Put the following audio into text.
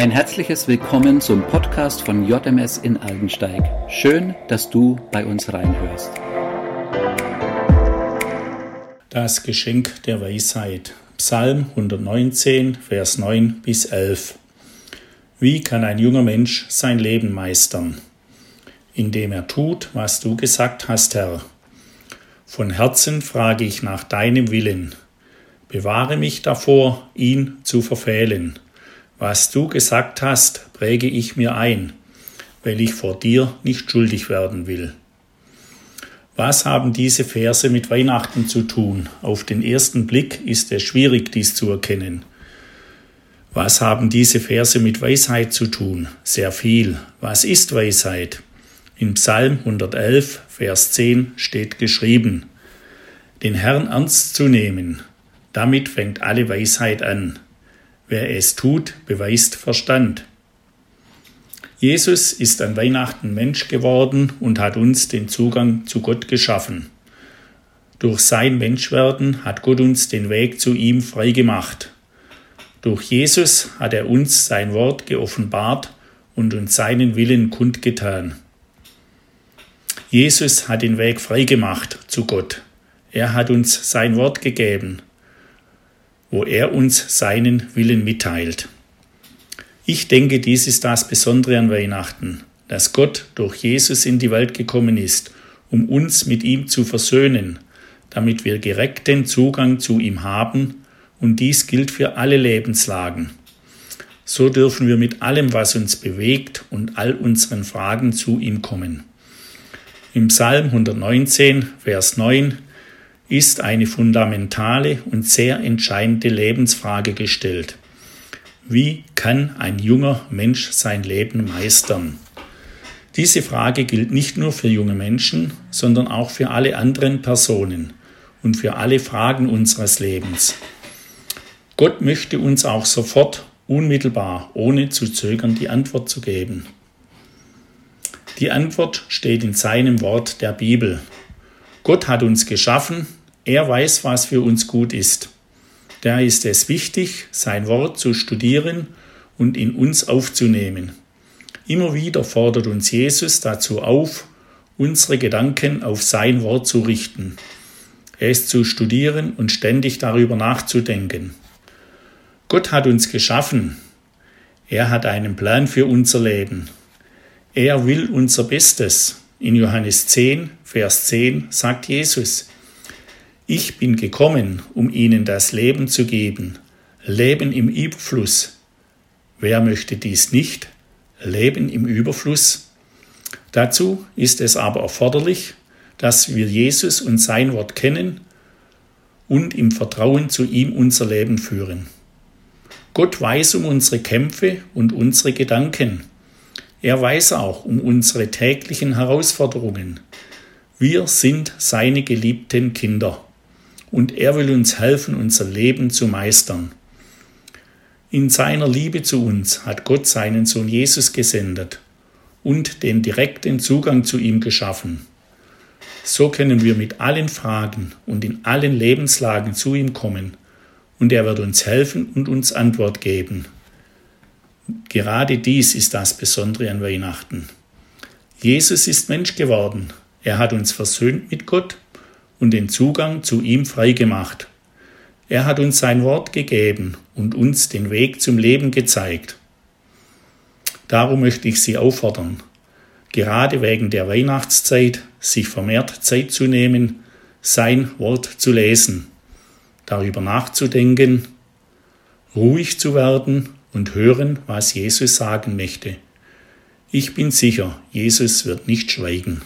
Ein herzliches Willkommen zum Podcast von JMS in Aldensteig. Schön, dass du bei uns reinhörst. Das Geschenk der Weisheit. Psalm 119, Vers 9 bis 11. Wie kann ein junger Mensch sein Leben meistern? Indem er tut, was du gesagt hast, Herr. Von Herzen frage ich nach deinem Willen. Bewahre mich davor, ihn zu verfehlen. Was du gesagt hast, präge ich mir ein, weil ich vor dir nicht schuldig werden will. Was haben diese Verse mit Weihnachten zu tun? Auf den ersten Blick ist es schwierig, dies zu erkennen. Was haben diese Verse mit Weisheit zu tun? Sehr viel. Was ist Weisheit? In Psalm 111, Vers 10 steht geschrieben, den Herrn ernst zu nehmen, damit fängt alle Weisheit an. Wer es tut, beweist Verstand. Jesus ist an Weihnachten Mensch geworden und hat uns den Zugang zu Gott geschaffen. Durch sein Menschwerden hat Gott uns den Weg zu ihm freigemacht. Durch Jesus hat er uns sein Wort geoffenbart und uns seinen Willen kundgetan. Jesus hat den Weg freigemacht zu Gott. Er hat uns sein Wort gegeben wo er uns seinen Willen mitteilt. Ich denke, dies ist das Besondere an Weihnachten, dass Gott durch Jesus in die Welt gekommen ist, um uns mit ihm zu versöhnen, damit wir direkten Zugang zu ihm haben, und dies gilt für alle Lebenslagen. So dürfen wir mit allem, was uns bewegt und all unseren Fragen zu ihm kommen. Im Psalm 119, Vers 9 ist eine fundamentale und sehr entscheidende Lebensfrage gestellt. Wie kann ein junger Mensch sein Leben meistern? Diese Frage gilt nicht nur für junge Menschen, sondern auch für alle anderen Personen und für alle Fragen unseres Lebens. Gott möchte uns auch sofort, unmittelbar, ohne zu zögern, die Antwort zu geben. Die Antwort steht in seinem Wort der Bibel. Gott hat uns geschaffen er weiß, was für uns gut ist. Da ist es wichtig, sein Wort zu studieren und in uns aufzunehmen. Immer wieder fordert uns Jesus dazu auf, unsere Gedanken auf sein Wort zu richten, es zu studieren und ständig darüber nachzudenken. Gott hat uns geschaffen. Er hat einen Plan für unser Leben. Er will unser Bestes. In Johannes 10, Vers 10 sagt Jesus, ich bin gekommen, um ihnen das Leben zu geben, Leben im Überfluss. Wer möchte dies nicht? Leben im Überfluss? Dazu ist es aber erforderlich, dass wir Jesus und sein Wort kennen und im Vertrauen zu ihm unser Leben führen. Gott weiß um unsere Kämpfe und unsere Gedanken. Er weiß auch um unsere täglichen Herausforderungen. Wir sind seine geliebten Kinder und er will uns helfen, unser Leben zu meistern. In seiner Liebe zu uns hat Gott seinen Sohn Jesus gesendet und den direkten Zugang zu ihm geschaffen. So können wir mit allen Fragen und in allen Lebenslagen zu ihm kommen und er wird uns helfen und uns Antwort geben. Gerade dies ist das Besondere an Weihnachten. Jesus ist Mensch geworden. Er hat uns versöhnt mit Gott und den Zugang zu ihm freigemacht. Er hat uns sein Wort gegeben und uns den Weg zum Leben gezeigt. Darum möchte ich Sie auffordern, gerade wegen der Weihnachtszeit sich vermehrt Zeit zu nehmen, sein Wort zu lesen, darüber nachzudenken, ruhig zu werden und hören, was Jesus sagen möchte. Ich bin sicher, Jesus wird nicht schweigen.